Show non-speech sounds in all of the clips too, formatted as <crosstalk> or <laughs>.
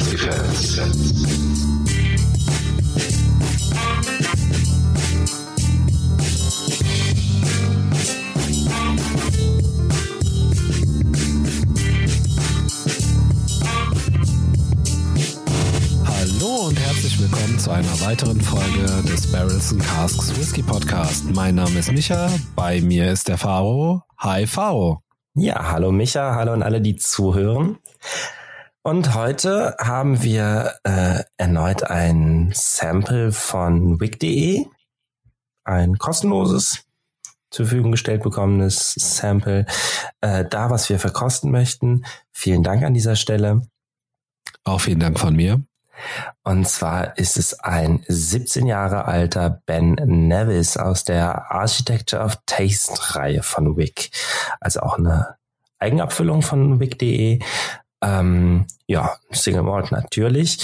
Fans. Hallo und herzlich willkommen zu einer weiteren Folge des Barrels and Casks Whisky Podcast. Mein Name ist Micha, bei mir ist der Faro. Hi Faro. Ja, hallo Micha, hallo an alle, die zuhören. Und heute haben wir äh, erneut ein Sample von wig.de, ein kostenloses zur Verfügung gestellt bekommenes Sample, äh, da was wir verkosten möchten. Vielen Dank an dieser Stelle. Auch vielen Dank von mir. Und zwar ist es ein 17 Jahre alter Ben Nevis aus der Architecture of Taste Reihe von Wick. Also auch eine Eigenabfüllung von Wick.de. Ähm, ja, Single Malt natürlich.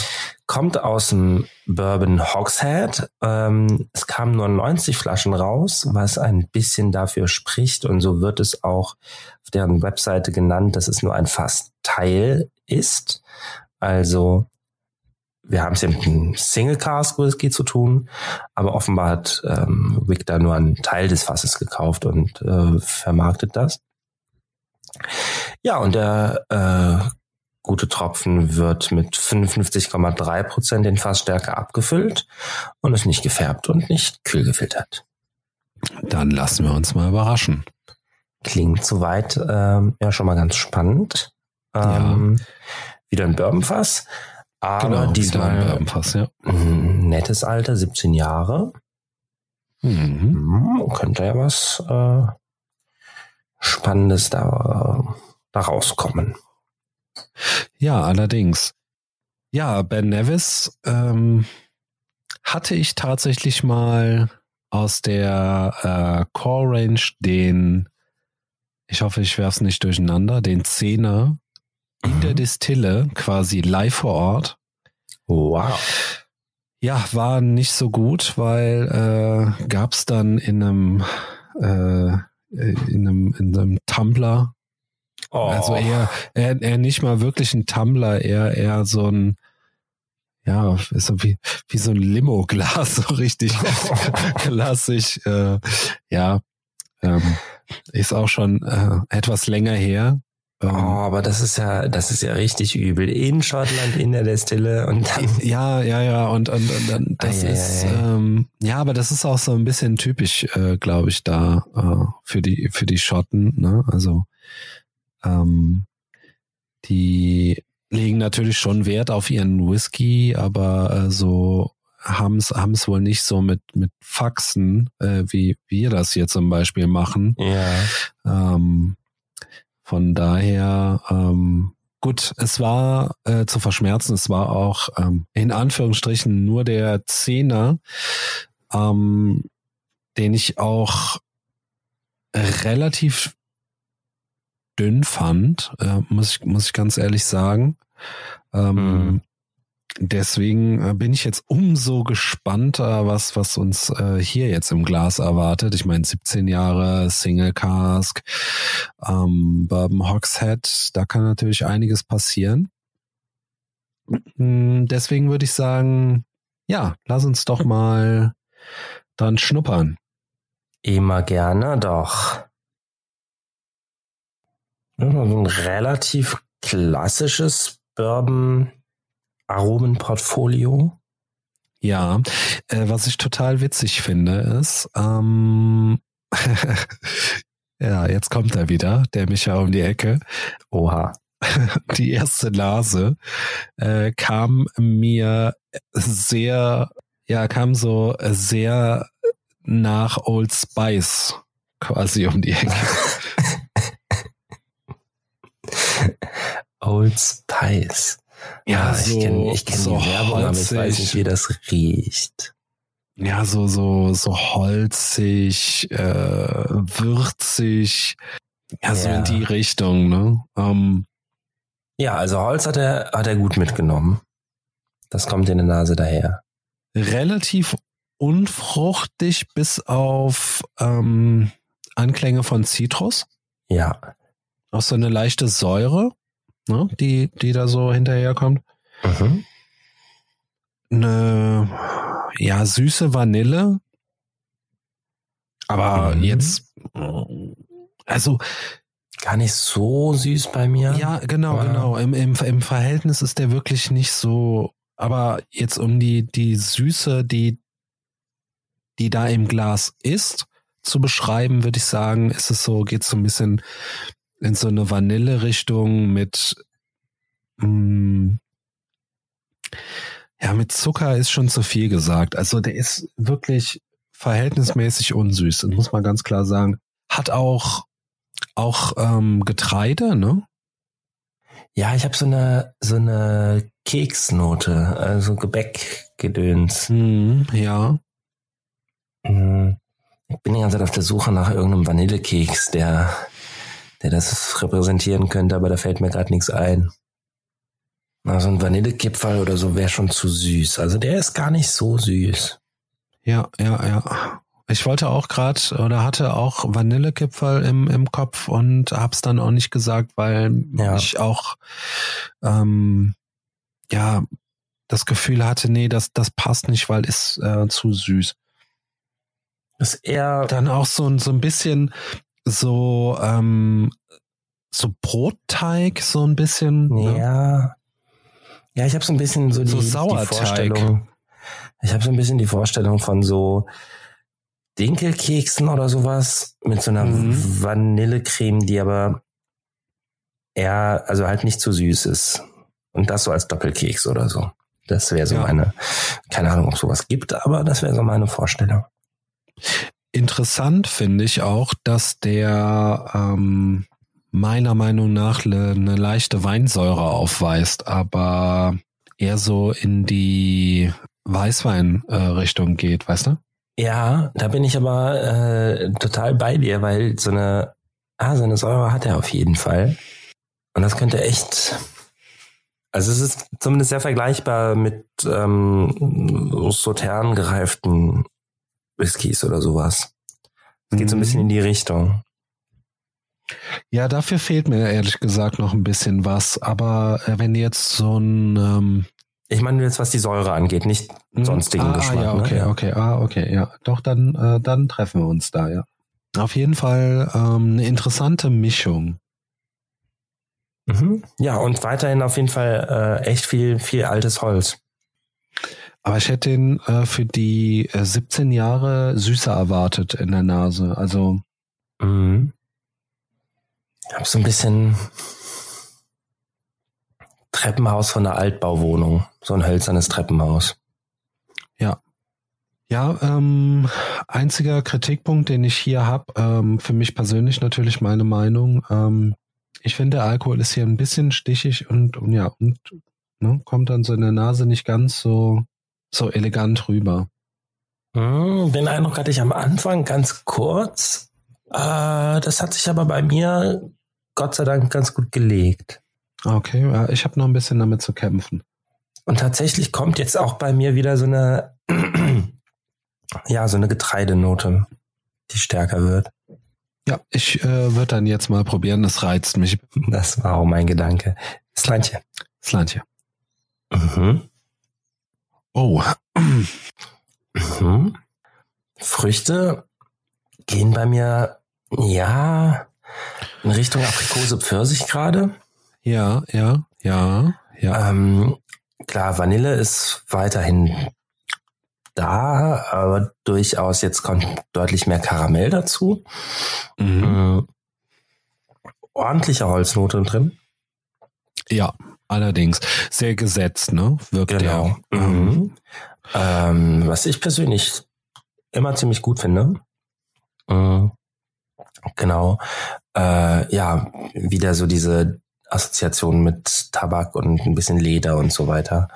Kommt aus dem Bourbon Hogshead. Ähm, es kamen nur 90 Flaschen raus, was ein bisschen dafür spricht. Und so wird es auch auf deren Webseite genannt, dass es nur ein Fassteil ist. Also wir haben es ja mit einem Single Cask Whisky zu tun, aber offenbar hat ähm, Wick da nur einen Teil des Fasses gekauft und äh, vermarktet das. Ja, und der äh, gute Tropfen wird mit 55,3 Prozent in Fassstärke abgefüllt und ist nicht gefärbt und nicht kühl gefiltert. Dann lassen wir uns mal überraschen. Klingt soweit ähm, ja schon mal ganz spannend. Ähm, ja. Wieder ein Bourbonfass. Aber genau, diesmal ein Bourbonfass, ja. nettes Alter, 17 Jahre. Mhm. Hm, Könnte ja was äh, Spannendes da, da rauskommen. Ja, allerdings. Ja, Ben Nevis ähm, hatte ich tatsächlich mal aus der äh, Core Range den, ich hoffe, ich werfe es nicht durcheinander, den Zehner in der Distille quasi live vor Ort. Wow. Ja, war nicht so gut, weil äh, gab es dann in einem äh, in einem in einem Tumblr Oh. also eher, eher, eher nicht mal wirklich ein Tumbler, eher, eher so ein, ja, ist so wie, wie so ein Limo-Glas, <laughs> so richtig <laughs> klassisch. Äh, ja, ähm, ist auch schon äh, etwas länger her. Oh, Ähm, aber das ist ja, das ist ja richtig übel. In Schottland, in der Destille und dann. <laughs> ja, ja, ja, und, und, und, und das ei, ist, ei. ähm, ja, aber das ist auch so ein bisschen typisch, äh, glaube ich, da äh, für die für die Schotten. Ne? Also ähm, die legen natürlich schon Wert auf ihren Whisky, aber äh, so haben es haben es wohl nicht so mit mit Faxen, äh, wie wir das hier zum Beispiel machen. Ja. Ähm, von daher, ähm, gut, es war äh, zu verschmerzen, es war auch ähm, in Anführungsstrichen nur der Zehner, ähm, den ich auch relativ dünn fand, äh, muss ich muss ich ganz ehrlich sagen. Ähm, Mhm. Deswegen äh, bin ich jetzt umso gespannter, was, was uns äh, hier jetzt im Glas erwartet. Ich meine, 17 Jahre Single Cask, ähm, Bourbon Hogshead, da kann natürlich einiges passieren. Mm, Deswegen würde ich sagen, ja, lass uns doch mal dann schnuppern. Immer gerne, doch. Ja, so ein relativ klassisches Bourbon Aromenportfolio. Ja, äh, was ich total witzig finde, ist, ähm, <laughs> ja, jetzt kommt er wieder, der Micha um die Ecke. Oha. <laughs> Die erste Nase äh, kam mir sehr, ja, kam so sehr nach Old Spice quasi um die Ecke. <laughs> <laughs> Old Spice. Ah, ich kenne ich kenn so die Werbung, aber ich weiß nicht, wie das riecht. Ja, so, so, so holzig, äh, würzig, ja, so Ja. in die Richtung, ne? Ähm, Ja, also Holz hat er, hat er gut mitgenommen. Das kommt in der Nase daher. relativ unfruchtig bis auf ähm, Anklänge von Zitrus. Ja. Auch so eine leichte Säure, ne, die, die da so hinterherkommt. Mhm. Eine, ja, süße Vanille. Aber mhm. jetzt, also. Gar nicht so süß bei mir. Ja, genau, ja. genau. Im, im, Im Verhältnis ist der wirklich nicht so, aber jetzt um die, die Süße, die, die da im Glas ist, zu beschreiben, würde ich sagen, ist es so, geht so ein bisschen in so eine Vanille-Richtung mit mh, mm, ja, mit Zucker ist schon zu viel gesagt. Also der ist wirklich verhältnismäßig unsüß, das muss man ganz klar sagen. Hat auch auch ähm, Getreide, ne? Ja, ich habe so eine so eine Keksnote, also Gebäckgedöns. Mm, ja. Mhm. Ich bin die ganze Zeit auf der Suche nach irgendeinem Vanillekeks, der, der das repräsentieren könnte, aber da fällt mir gerade nichts ein. Also ein Vanillekipferl oder so wäre schon zu süß. Also der ist gar nicht so süß. Ja, ja, ja. Ich wollte auch gerade oder hatte auch Vanillekipferl im, im Kopf und hab's dann auch nicht gesagt, weil ja. ich auch ähm, ja das Gefühl hatte, nee, das, das passt nicht, weil ist äh, zu süß. Ist eher dann auch so, so ein bisschen so, ähm, so Brotteig, so ein bisschen. Ne? Ja. Ja, ich habe so ein bisschen so die, so die Vorstellung. Ich habe so ein bisschen die Vorstellung von so Dinkelkeksen oder sowas mit so einer mhm. Vanillecreme, die aber eher, also halt nicht zu süß ist. Und das so als Doppelkeks oder so. Das wäre so ja. meine, keine Ahnung, ob sowas gibt, aber das wäre so meine Vorstellung. Interessant finde ich auch, dass der ähm, meiner Meinung nach eine ne leichte Weinsäure aufweist, aber eher so in die Weißwein-Richtung äh, geht, weißt du? Ja, da bin ich aber äh, total bei dir, weil so eine, ah, so eine Säure hat er auf jeden Fall. Und das könnte echt, also es ist zumindest sehr vergleichbar mit ähm, Sautern gereiften Whiskys oder sowas. Es geht so ein bisschen in die Richtung. Ja, dafür fehlt mir ehrlich gesagt noch ein bisschen was. Aber äh, wenn jetzt so ein ähm ich meine jetzt, was die Säure angeht, nicht hm, sonstigen ah, Geschmack. Ja, okay, ne? okay, ah, okay, ja. Doch, dann, äh, dann treffen wir uns da, ja. Auf jeden Fall ähm, eine interessante Mischung. Mhm. Ja, und weiterhin auf jeden Fall äh, echt viel, viel altes Holz. Aber ich hätte ihn äh, für die äh, 17 Jahre süßer erwartet in der Nase. Also. Mhm. Ich habe so ein bisschen Treppenhaus von einer Altbauwohnung. So ein hölzernes Treppenhaus. Ja. Ja, ähm, einziger Kritikpunkt, den ich hier habe, ähm, für mich persönlich natürlich meine Meinung. Ähm, ich finde, der Alkohol ist hier ein bisschen stichig und, und ja, und ne, kommt dann so in der Nase nicht ganz so so elegant rüber. Hm, den Eindruck hatte ich am Anfang ganz kurz. Äh, das hat sich aber bei mir Gott sei Dank ganz gut gelegt. Okay, ja, ich habe noch ein bisschen damit zu kämpfen. Und tatsächlich kommt jetzt auch bei mir wieder so eine, <clears throat> ja, so eine Getreidenote, die stärker wird. Ja, ich äh, würde dann jetzt mal probieren, das reizt mich. Das war auch mein Gedanke. Slantje. Slantje. Mhm. Oh. <clears throat> Mhm. Früchte gehen bei mir, ja, in Richtung Aprikose Pfirsich gerade. Ja, ja, ja, ja. Ähm, klar, Vanille ist weiterhin da, aber durchaus jetzt kommt deutlich mehr Karamell dazu. Mhm. Äh, ordentliche Holznote drin. Ja, Allerdings sehr gesetzt, ne? Wirkt genau. der. Mhm. Ähm, was ich persönlich immer ziemlich gut finde. Mhm. Genau. Äh, ja, wieder so diese Assoziation mit Tabak und ein bisschen Leder und so weiter.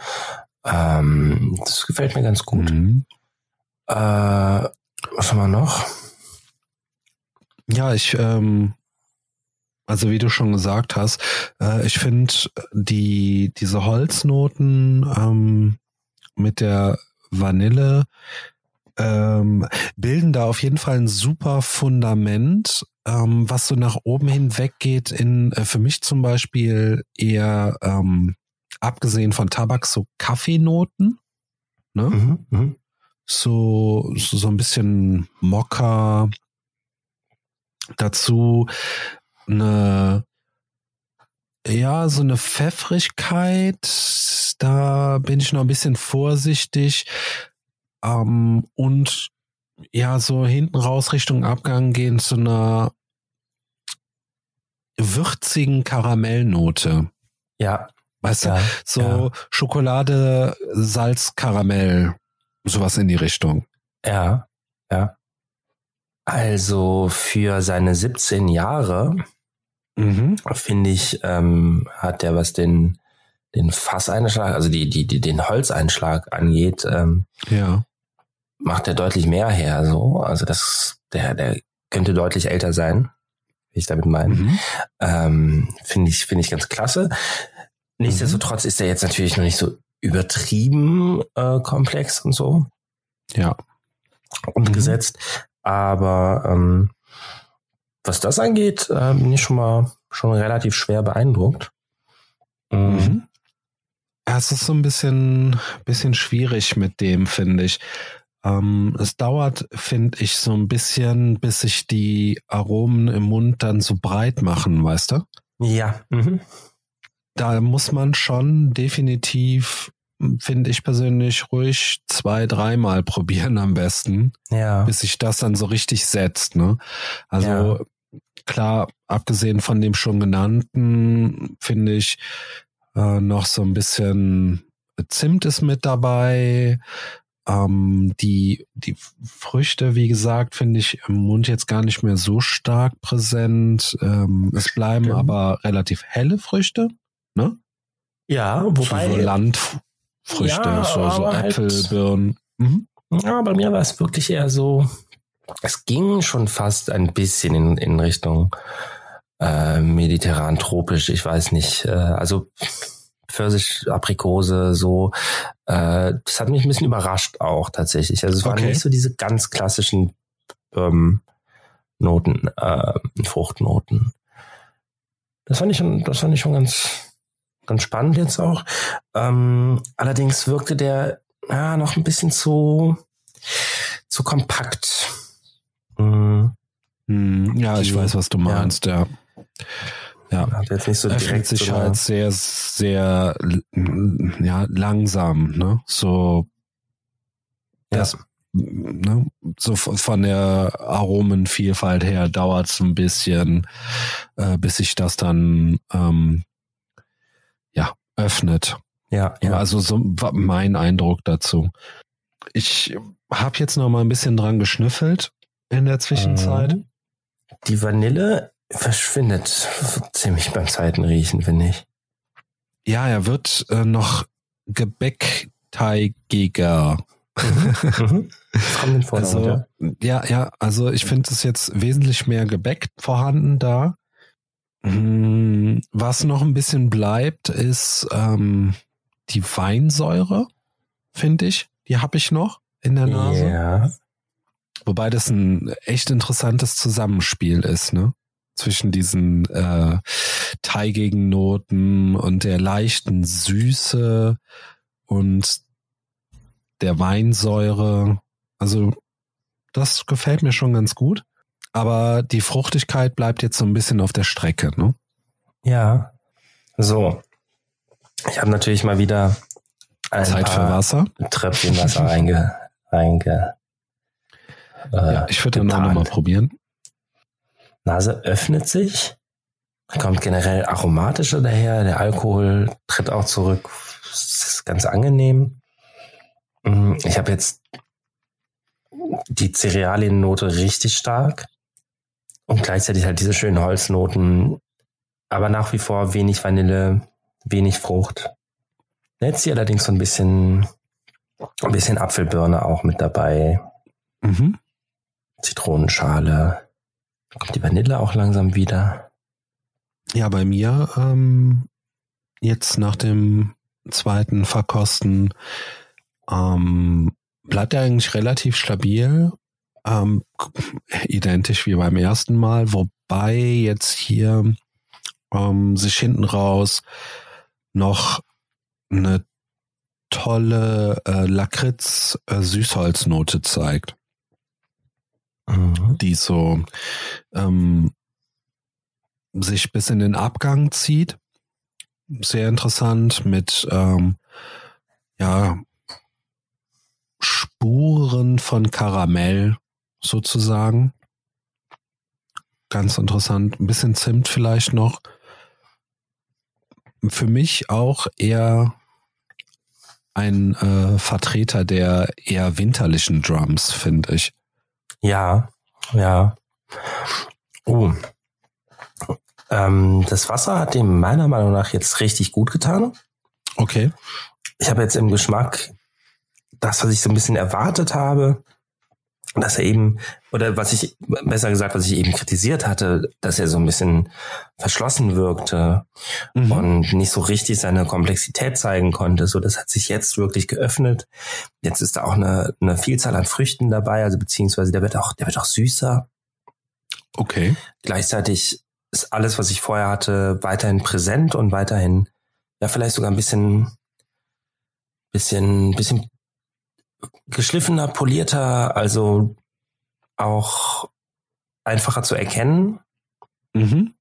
Ähm, das gefällt mir ganz gut. Mhm. Äh, was haben wir noch? Ja, ich ähm, also wie du schon gesagt hast, äh, ich finde die diese Holznoten ähm, mit der Vanille ähm, bilden da auf jeden Fall ein super Fundament, ähm, was so nach oben hin weggeht in äh, für mich zum Beispiel eher ähm, abgesehen von Tabak so Kaffeenoten. Ne? Mhm, mhm. So, so, so ein bisschen Mokka. Dazu eine, ja, so eine Pfeffrigkeit. Da bin ich noch ein bisschen vorsichtig. Ähm, und ja, so hinten raus Richtung Abgang gehen zu einer würzigen Karamellnote. Ja. Weißt ja, du, so ja. Schokolade, Salz, Karamell, sowas in die Richtung. Ja, ja. Also für seine 17 Jahre, Mhm. finde ich, ähm, hat er was den, den Fasseinschlag, also die, die, die, den Holzeinschlag angeht, ähm, Ja. macht er deutlich mehr her, so. Also das, der, der könnte deutlich älter sein, wie ich damit meine. Mhm. Ähm, finde ich, finde ich ganz klasse. Nichtsdestotrotz ist er jetzt natürlich noch nicht so übertrieben äh, komplex und so Ja. umgesetzt. Aber ähm, was das angeht, äh, bin ich schon mal schon relativ schwer beeindruckt. Mhm. Mhm. Ja, es ist so ein bisschen, bisschen schwierig mit dem, finde ich. Ähm, es dauert, finde ich, so ein bisschen, bis sich die Aromen im Mund dann so breit machen, weißt du? Ja. Mhm. Da muss man schon definitiv, finde ich persönlich, ruhig zwei, dreimal <laughs> probieren am besten, Ja. bis sich das dann so richtig setzt, ne? Also klar, abgesehen von dem schon genannten, finde ich äh, noch so ein bisschen Zimt ist mit dabei. Ähm, die, die Früchte, wie gesagt, finde ich im Mund jetzt gar nicht mehr so stark präsent. Ähm, es bleiben Stimmt. aber relativ helle Früchte, ne? Ja, So, wobei, so Landfrüchte, Ja, so, so aber halt- Äpfel, Birnen. Mhm. ja, bei mir war es wirklich eher so, es ging schon fast ein bisschen in, in Richtung äh, mediterran tropisch, ich weiß nicht, äh, also Pfirsich, Aprikose, so. Äh, das hat mich ein bisschen überrascht auch tatsächlich. Also es waren Okay. nicht so diese ganz klassischen ähm, Noten, äh, Fruchtnoten. Das fand ich schon, das fand ich schon ganz, ganz spannend jetzt auch. Ähm, allerdings wirkte der ja, noch ein bisschen zu, zu kompakt. Mm, Hm, ja, ich weiß, was du ja. meinst, ja. Ja. hat jetzt nicht so öffnet direkt sich eine- halt sehr, sehr ja, langsam, ne? So ja. das, ne? so von der Aromenvielfalt her dauert es ein bisschen, äh, bis sich das dann ähm, ja öffnet. ja, Ja. ja. Also so mein Eindruck dazu. Ich habe jetzt noch mal ein bisschen dran geschnüffelt in der Zwischenzeit. Mhm. Die Vanille verschwindet ziemlich beim zweiten Riechen, finde ich. Ja, er wird äh, noch gebäckteigiger. Mhm. <laughs> Vordergrund, Also, ja, ja, also ich finde es jetzt wesentlich mehr Gebäck vorhanden da. Mm, Was noch ein bisschen bleibt, ist ähm, die Weinsäure, finde ich. Die habe ich noch in der ja. Nase. Ja. Wobei das ein echt interessantes Zusammenspiel ist, ne? Zwischen diesen äh, teigigen Noten und der leichten Süße und der Weinsäure. Also das gefällt mir schon ganz gut. Aber die Fruchtigkeit bleibt jetzt so ein bisschen auf der Strecke, ne? Ja. So. Ich habe natürlich mal wieder ein Zeit für paar Wasser. Tröpfchen Wasser reinge, reinge Ja, ich würde dann auch nochmal probieren. Nase öffnet sich, kommt generell aromatischer daher, der Alkohol tritt auch zurück, das ist ganz angenehm. Mm, Ich habe jetzt die Cerealiennote richtig stark und gleichzeitig halt diese schönen Holznoten, aber nach wie vor wenig Vanille, wenig Frucht. Jetzt hier allerdings so ein bisschen, ein bisschen Apfelbirne auch mit dabei, Mhm. Zitronenschale. Kommt die Vanille auch langsam wieder? Ja, bei mir ähm, jetzt nach dem zweiten Verkosten ähm, bleibt er eigentlich relativ stabil, ähm, <laughs> identisch wie beim ersten Mal, wobei jetzt hier ähm, sich hinten raus noch eine tolle äh, Lakritz-Süßholznote zeigt, Mhm. die so ähm, sich bis in den Abgang zieht. Sehr interessant mit ähm, ja Spuren von Karamell sozusagen. Ganz interessant. Ein bisschen Zimt vielleicht noch. Für mich auch eher ein äh, Vertreter der eher winterlichen Drums, finde ich. Ja, ja. Oh. Ähm, das Wasser hat dem meiner Meinung nach jetzt richtig gut getan. Okay. Ich habe jetzt im Geschmack das, was ich so ein bisschen erwartet habe, dass er eben, oder was ich, besser gesagt, was ich eben kritisiert hatte, dass er so ein bisschen verschlossen wirkte Mhm. und nicht so richtig seine Komplexität zeigen konnte. So, das hat sich jetzt wirklich geöffnet. Jetzt ist da auch eine, eine Vielzahl an Früchten dabei, also beziehungsweise der wird auch, der wird auch süßer. Okay. Gleichzeitig ist alles, was ich vorher hatte, weiterhin präsent und weiterhin, ja, vielleicht sogar ein bisschen, bisschen, bisschen geschliffener, polierter, also auch einfacher zu erkennen. Mhm.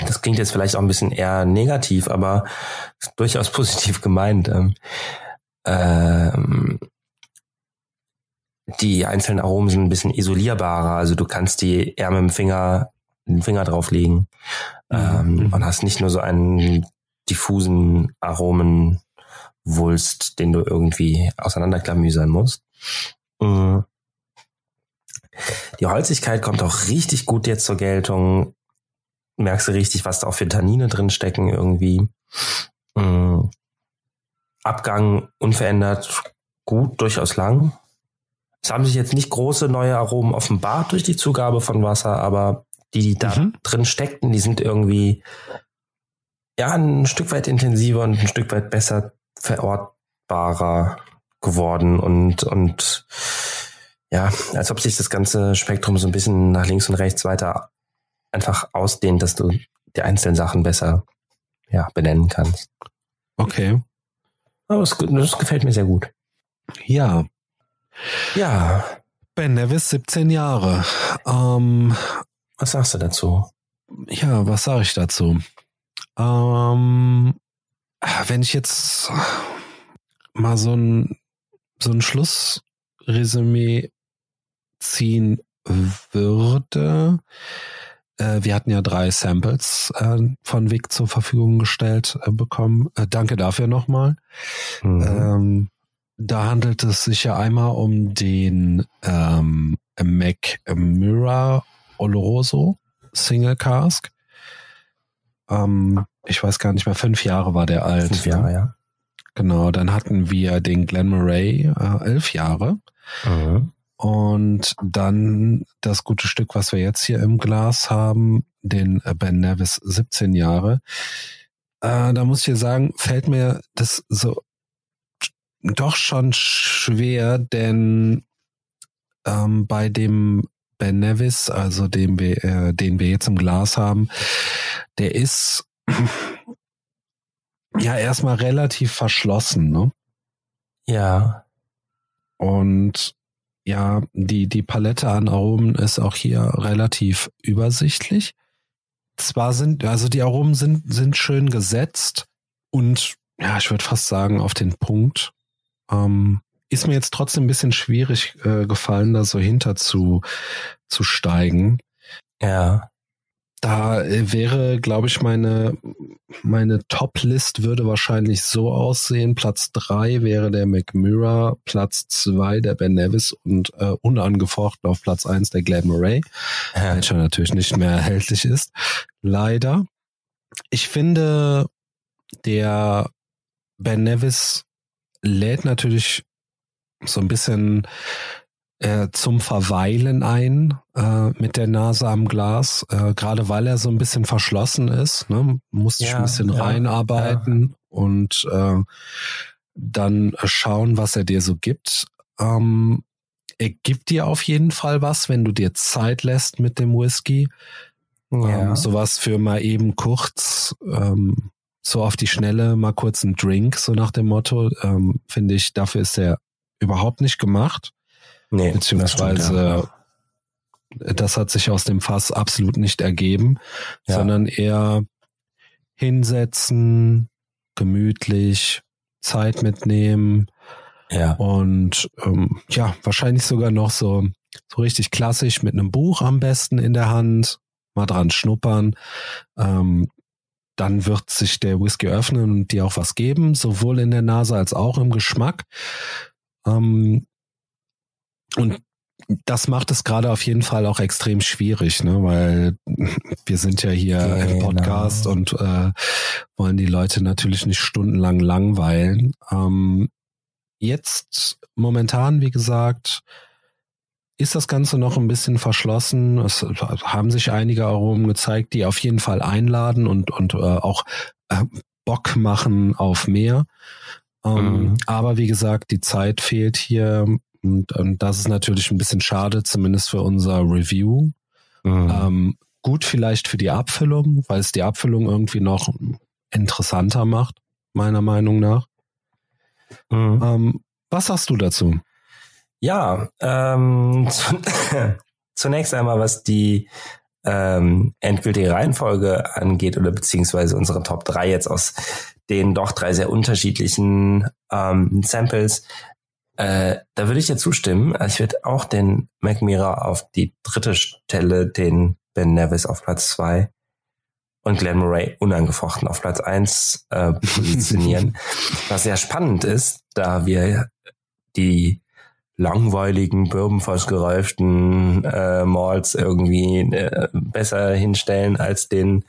Das klingt jetzt vielleicht auch ein bisschen eher negativ, aber durchaus positiv gemeint. Ähm, ähm, die einzelnen Aromen sind ein bisschen isolierbarer, also du kannst die eher mit dem Finger, den Finger drauflegen ähm, Mhm. und hast nicht nur so einen diffusen Aromenwulst, den du irgendwie auseinanderklamüsern musst. Mhm. Die Holzigkeit kommt auch richtig gut jetzt zur Geltung. Merkst du richtig, was da auch für Tannine drin stecken irgendwie. Mhm. Abgang unverändert gut, durchaus lang. Es haben sich jetzt nicht große neue Aromen offenbart durch die Zugabe von Wasser, aber die, die da Mhm. drin steckten, die sind irgendwie ja ein Stück weit intensiver und ein Stück weit besser verortbarer geworden und und ja, als ob sich das ganze Spektrum so ein bisschen nach links und rechts weiter einfach ausdehnt, dass du die einzelnen Sachen besser ja, benennen kannst. Okay. Aber es, das gefällt mir sehr gut. Ja. Ja, Ben Nevis, 17 Jahre. Ähm, was sagst du dazu? ja, was sage ich dazu? Ähm, wenn ich jetzt mal so ein, so ein Schlussresümee ziehen würde, äh, wir hatten ja drei Samples äh, von Vic zur Verfügung gestellt äh, bekommen. Danke dafür nochmal. Mhm. Ähm, da handelt es sich ja einmal um den ähm, Mac Mirror Oloroso Single Cask. Ähm, ich weiß gar nicht mehr, fünf Jahre war der alt. Fünf Jahre, ne? ja. Genau, dann hatten wir den Glen Murray, äh, elf Jahre. Mhm. Und dann das gute Stück, was wir jetzt hier im Glas haben, den Ben Nevis 17 Jahre. Äh, da muss ich sagen, fällt mir das so doch schon schwer, denn ähm, bei dem Ben Nevis, also den wir, äh, den wir jetzt im Glas haben, der ist <laughs> ja erstmal relativ verschlossen, ne? Ja. Und ja, die, die Palette an Aromen ist auch hier relativ übersichtlich. Zwar sind, also die Aromen sind, sind schön gesetzt und ja, ich würde fast sagen, auf den Punkt. Ähm, ist mir jetzt trotzdem ein bisschen schwierig äh, gefallen, da so hinter zu, zu steigen. Ja. Da äh, wäre, glaube ich, meine, meine Top-List würde wahrscheinlich so aussehen. Platz drei wäre der McMurra, Platz zwei der Ben Nevis und äh, unangefochten auf Platz eins der Glenn Murray, ja. welcher natürlich nicht mehr erhältlich ist. Leider. Ich finde, der Ben Nevis lädt natürlich so ein bisschen äh, zum Verweilen ein äh, mit der Nase am Glas, äh, gerade weil er so ein bisschen verschlossen ist. Ne? Muss sich Ja, ein bisschen ja, reinarbeiten und äh, dann schauen, was er dir so gibt. Ähm, er gibt dir auf jeden Fall was, wenn du dir Zeit lässt mit dem Whisky. ja. Ähm, sowas für mal eben kurz ähm, so auf die Schnelle mal kurz einen Drink, so nach dem Motto, ähm, finde ich, dafür ist er überhaupt nicht gemacht. Nee, beziehungsweise das, das hat sich aus dem Fass absolut nicht ergeben, ja. sondern eher hinsetzen, gemütlich, Zeit mitnehmen. Ja. Und ähm, ja, wahrscheinlich sogar noch so, so richtig klassisch mit einem Buch am besten in der Hand, mal dran schnuppern. Ähm, dann wird sich der Whisky öffnen und dir auch was geben, sowohl in der Nase als auch im Geschmack. Ähm, und das macht es gerade auf jeden Fall auch extrem schwierig, ne? weil wir sind ja hier genau. im Podcast und äh, wollen die Leute natürlich nicht stundenlang langweilen. Ähm, jetzt momentan, wie gesagt, ist das Ganze noch ein bisschen verschlossen. Es haben sich einige Aromen gezeigt, die auf jeden Fall einladen und, und äh, auch äh, Bock machen auf mehr. Ähm, mhm. Aber wie gesagt, die Zeit fehlt hier und, und das ist natürlich ein bisschen schade, zumindest für unser Review. Mhm. Ähm, gut vielleicht für die Abfüllung, weil es die Abfüllung irgendwie noch interessanter macht, meiner Meinung nach. Mhm. Ähm, was sagst du dazu? Ja, ähm, <laughs> zunächst einmal, was die ähm, endgültige Reihenfolge angeht oder beziehungsweise unsere Top 3 jetzt aus den doch drei sehr unterschiedlichen ähm, Samples, äh, da würde ich dir zustimmen. Also ich würde auch den Mac Mira auf die dritte Stelle, den Ben Nevis auf Platz zwei und Glenn Murray unangefochten auf Platz eins äh, positionieren. <laughs> Was sehr spannend ist, da wir die langweiligen, bourbonfass gereiften äh, Malls irgendwie äh, besser hinstellen als den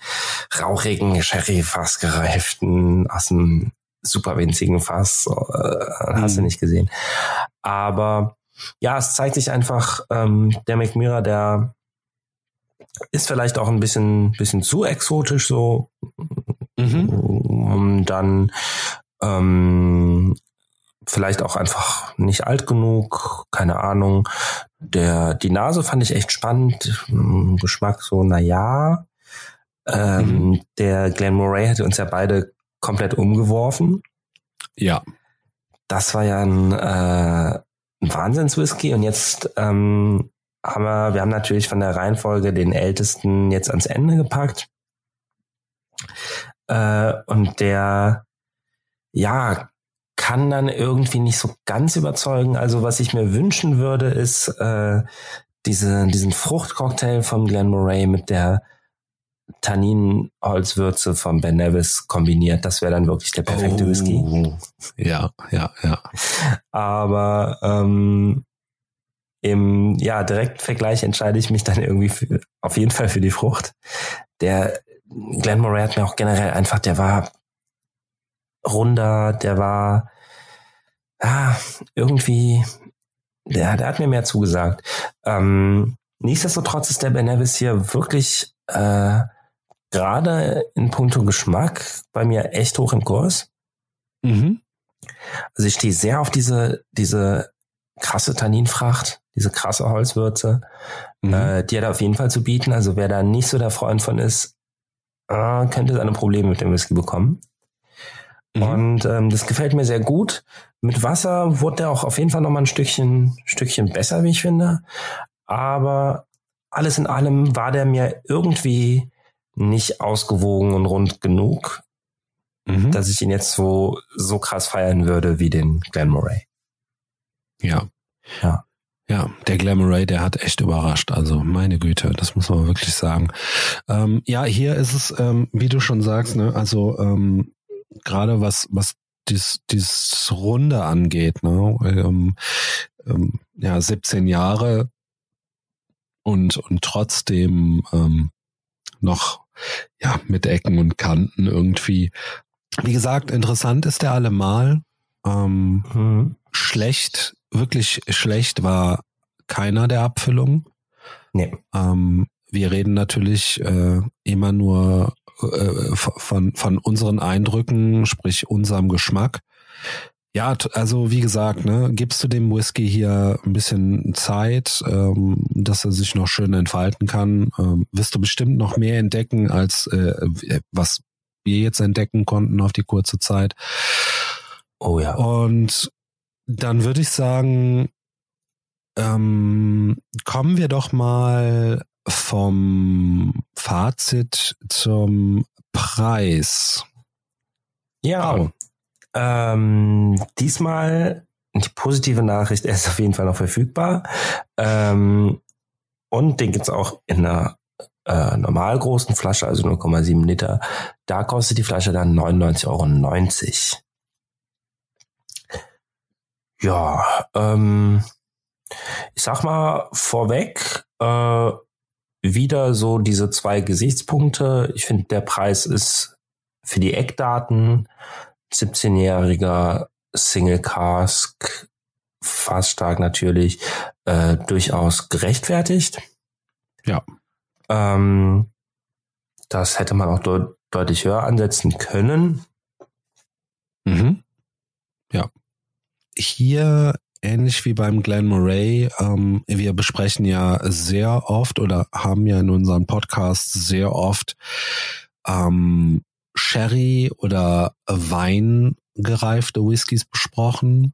rauchigen, sherry-fass gereiften aus dem super winzigen Fass, äh, hast du mhm. nicht gesehen. Aber ja, es zeigt sich einfach, ähm, der McMira, der ist vielleicht auch ein bisschen, bisschen zu exotisch so. Mhm. Und dann ähm, vielleicht auch einfach nicht alt genug, keine Ahnung. Der, die Nase fand ich echt spannend. Geschmack so, na ja. Ähm, mhm. Der Glenn Murray hatte uns ja beide komplett umgeworfen. Ja. Das war ja ein, äh, ein Wahnsinnswhisky und jetzt ähm, haben wir, wir haben natürlich von der Reihenfolge den ältesten jetzt ans Ende gepackt. Äh, und der, ja, kann dann irgendwie nicht so ganz überzeugen. Also was ich mir wünschen würde, ist äh, diese, diesen Fruchtcocktail von Glen Moray mit der Tannin-Holzwürze von Ben Nevis kombiniert. Das wäre dann wirklich der perfekte oh, Whisky. Ja, ja, ja. Aber ähm, im ja, direkten Vergleich entscheide ich mich dann irgendwie für, auf jeden Fall für die Frucht. Der Glenn Moray hat mir auch generell einfach, der war runder, der war ah, irgendwie, der, der hat mir mehr zugesagt. Ähm, nichtsdestotrotz ist der Ben Nevis hier wirklich äh, gerade in puncto Geschmack bei mir echt hoch im Kurs. Mhm. Also ich stehe sehr auf diese, diese krasse Tanninfracht, diese krasse Holzwürze. Mhm. Äh, die hat er auf jeden Fall zu bieten. Also wer da nicht so der Freund von ist, äh, könnte seine Probleme mit dem Whisky bekommen. Mhm. Und ähm, das gefällt mir sehr gut. Mit Wasser wurde der auch auf jeden Fall noch mal ein Stückchen, Stückchen besser, wie ich finde. Aber alles in allem war der mir irgendwie nicht ausgewogen und rund genug, mhm. dass ich ihn jetzt so, so krass feiern würde wie den Glenn Murray. Ja. Ja. Ja, der Glamoray, der hat echt überrascht. Also meine Güte, das muss man wirklich sagen. Ähm, ja, hier ist es, ähm, wie du schon sagst, ne, also ähm, gerade was was dies, dies Runde angeht, ne, ähm, ähm, ja 17 Jahre und und trotzdem ähm, noch ja mit Ecken und Kanten irgendwie. Wie gesagt, interessant ist der allemal. Ähm, mhm. Schlecht, wirklich schlecht war keiner der Abfüllungen. Nee. Ähm, wir reden natürlich äh, immer nur äh, von, von unseren Eindrücken, sprich unserem Geschmack. Ja, also wie gesagt, ne, gibst du dem Whisky hier ein bisschen Zeit, ähm, dass er sich noch schön entfalten kann, ähm, wirst du bestimmt noch mehr entdecken, als äh, was wir jetzt entdecken konnten auf die kurze Zeit. Oh ja. Und dann würde ich sagen, ähm, kommen wir doch mal vom Fazit zum Preis. Ja. Oh. Ähm, diesmal die positive Nachricht, er ist auf jeden Fall noch verfügbar. Ähm, und den gibt's auch in einer äh, normal großen Flasche, also 0,7 Liter. Da kostet die Flasche dann 99,90 Euro. Ja, ähm, ich sag mal vorweg, äh, wieder so diese zwei Gesichtspunkte. Ich finde, der Preis ist für die Eckdaten 17-jähriger Single Cask, fast stark natürlich, äh, durchaus gerechtfertigt. Ja. Ähm, das hätte man auch de deutlich höher ansetzen können. Mhm. Ja. Hier ähnlich wie beim Glen Murray, ähm, wir besprechen ja sehr oft oder haben ja in unserem Podcast sehr oft ähm, Sherry oder Wein gereifte Whiskys besprochen.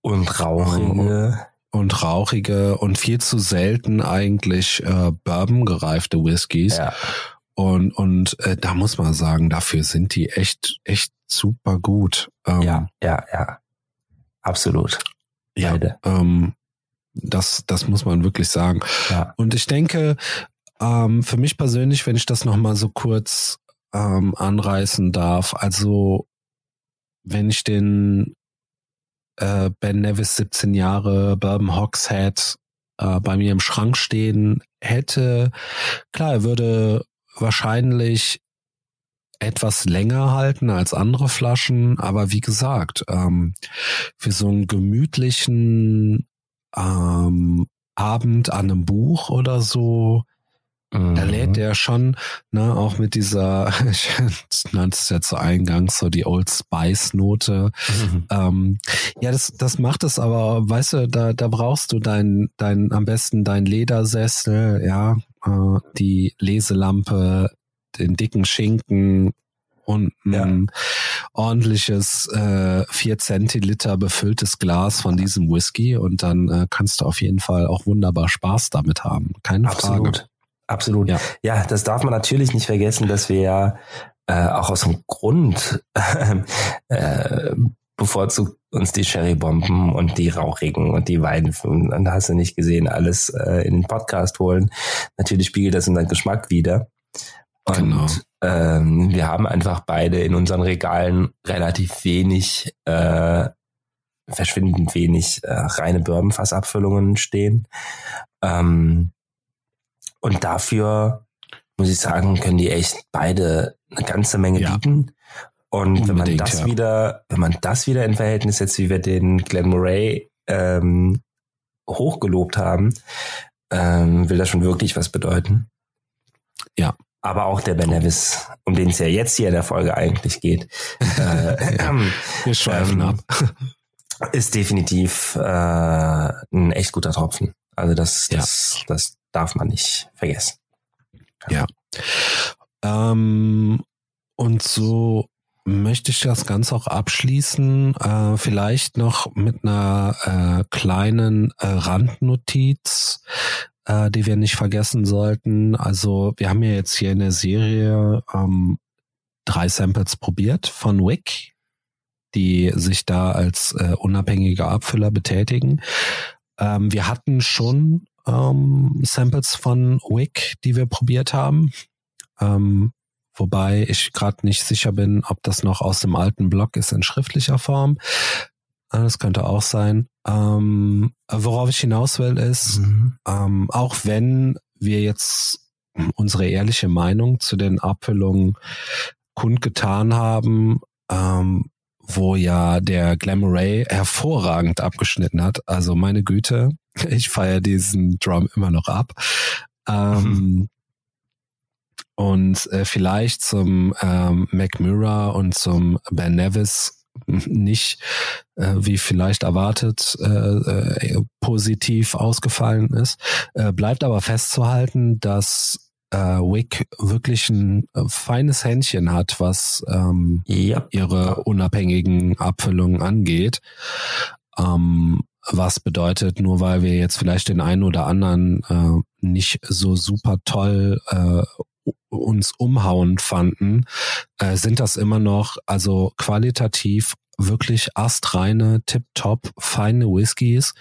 Und rauchige. Und rauchige und viel zu selten eigentlich äh, Bourbon gereifte Whiskys. Ja. Und, und äh, da muss man sagen, dafür sind die echt, echt super gut. Ähm, ja, ja, ja. Absolut. Ja, ähm, das, das muss man wirklich sagen. Ja. Und ich denke, ähm, für mich persönlich, wenn ich das nochmal so kurz ähm, anreißen darf, also wenn ich den äh, Ben Nevis 17 Jahre Bourbon Hogshead äh, bei mir im Schrank stehen hätte, klar, er würde wahrscheinlich etwas länger halten als andere Flaschen, aber wie gesagt, ähm, für so einen gemütlichen ähm, Abend an einem Buch oder so. Da lädt der schon, ne, auch mit dieser, ich nannte es ja zu Eingang, so die Old Spice Note. Mhm. Ähm, ja, das, das macht es aber, weißt du, da, da brauchst du dein, dein, am besten dein Ledersessel, ja, äh, die Leselampe, den dicken Schinken und ein ja. ordentliches äh, 4 Zentiliter befülltes Glas von diesem Whisky und dann äh, kannst du auf jeden Fall auch wunderbar Spaß damit haben. Keine Absolut. Frage. Absolut. Ja. ja, das darf man natürlich nicht vergessen, dass wir ja äh, auch aus dem Grund <laughs> äh, bevorzugt uns die Sherry-Bomben und die rauchigen und die Wein, und da hast du nicht gesehen, alles äh, in den Podcast holen. Natürlich spiegelt das unseren Geschmack wieder. Und genau. ähm, wir haben einfach beide in unseren Regalen relativ wenig, äh, verschwindend wenig äh, reine Bourbonfassabfüllungen stehen. Ähm, und dafür, muss ich sagen, können die echt beide eine ganze Menge ja. bieten. Und wenn man das ja. wieder, wenn man das wieder in Verhältnis setzt, wie wir den Glenn Murray ähm, hochgelobt haben, ähm, will das schon wirklich was bedeuten. Ja. Aber auch der Ben Nevis, um den es ja jetzt hier in der Folge eigentlich geht, <laughs> äh, ähm, wir schweifen ähm, ab. ist definitiv äh, ein echt guter Tropfen. Also das, das, ja. das darf man nicht vergessen. Ja. Ähm, und so möchte ich das Ganze auch abschließen. Äh, vielleicht noch mit einer äh, kleinen äh, Randnotiz, äh, die wir nicht vergessen sollten. Also wir haben ja jetzt hier in der Serie ähm, drei Samples probiert von Wick, die sich da als äh, unabhängiger Abfüller betätigen. Ähm, wir hatten schon ähm, Samples von Wick, die wir probiert haben. Ähm, wobei ich gerade nicht sicher bin, ob das noch aus dem alten Blog ist in schriftlicher Form. Äh, das könnte auch sein. Ähm, worauf ich hinaus will, ist, mhm. ähm, auch wenn wir jetzt unsere ehrliche Meinung zu den Abfüllungen kundgetan haben, ähm, wo ja der Glamoray hervorragend abgeschnitten hat. Also meine Güte, <laughs> ich feiere diesen Drum immer noch ab. Ähm, mhm. Und äh, vielleicht zum ähm, Mac Murrah und zum Ben Nevis nicht, äh, wie vielleicht erwartet, äh, äh, positiv ausgefallen ist. Äh, bleibt aber festzuhalten, dass äh, Wick wirklich ein äh, feines Händchen hat, was ähm, ja. ihre unabhängigen Abfüllungen angeht. Ähm, was bedeutet, nur weil wir jetzt vielleicht den einen oder anderen äh, nicht so super toll äh, uns umhauen fanden, äh, sind das immer noch also qualitativ wirklich astreine, tip-top, feine Whiskys,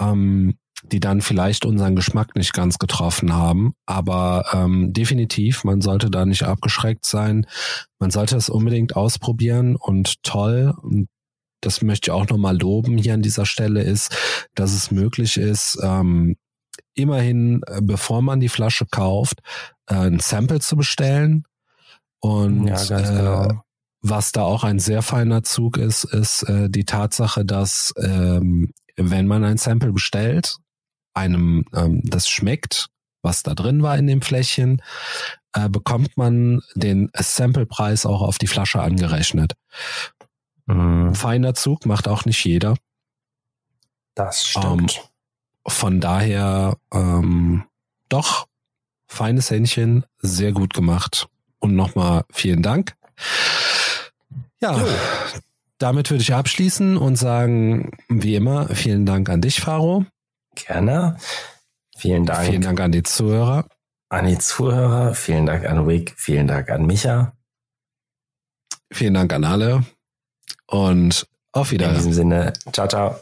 ähm, die dann vielleicht unseren Geschmack nicht ganz getroffen haben. Aber ähm, definitiv, man sollte da nicht abgeschreckt sein. Man sollte es unbedingt ausprobieren und toll. Und das möchte ich auch nochmal loben hier an dieser Stelle, ist, dass es möglich ist, ähm, immerhin, äh, bevor man die Flasche kauft, äh, ein Sample zu bestellen. Und ja, genau. äh, was da auch ein sehr feiner Zug ist, ist äh, die Tatsache, dass ähm, wenn man ein Sample bestellt, einem ähm, das schmeckt, was da drin war in dem Fläschchen, äh, bekommt man den Samplepreis auch auf die Flasche angerechnet. Mhm. Feiner Zug macht auch nicht jeder. Das stimmt. Ähm, von daher ähm, doch feines Händchen, sehr gut gemacht. Und nochmal vielen Dank. Ja, damit würde ich abschließen und sagen, wie immer, vielen Dank an dich, Faro. Gerne. Vielen Dank. Vielen Dank an die Zuhörer. An die Zuhörer. Vielen Dank an Wick. Vielen Dank an Micha. Vielen Dank an alle. Und auf Wiedersehen. In diesem Sinne. Ciao, ciao.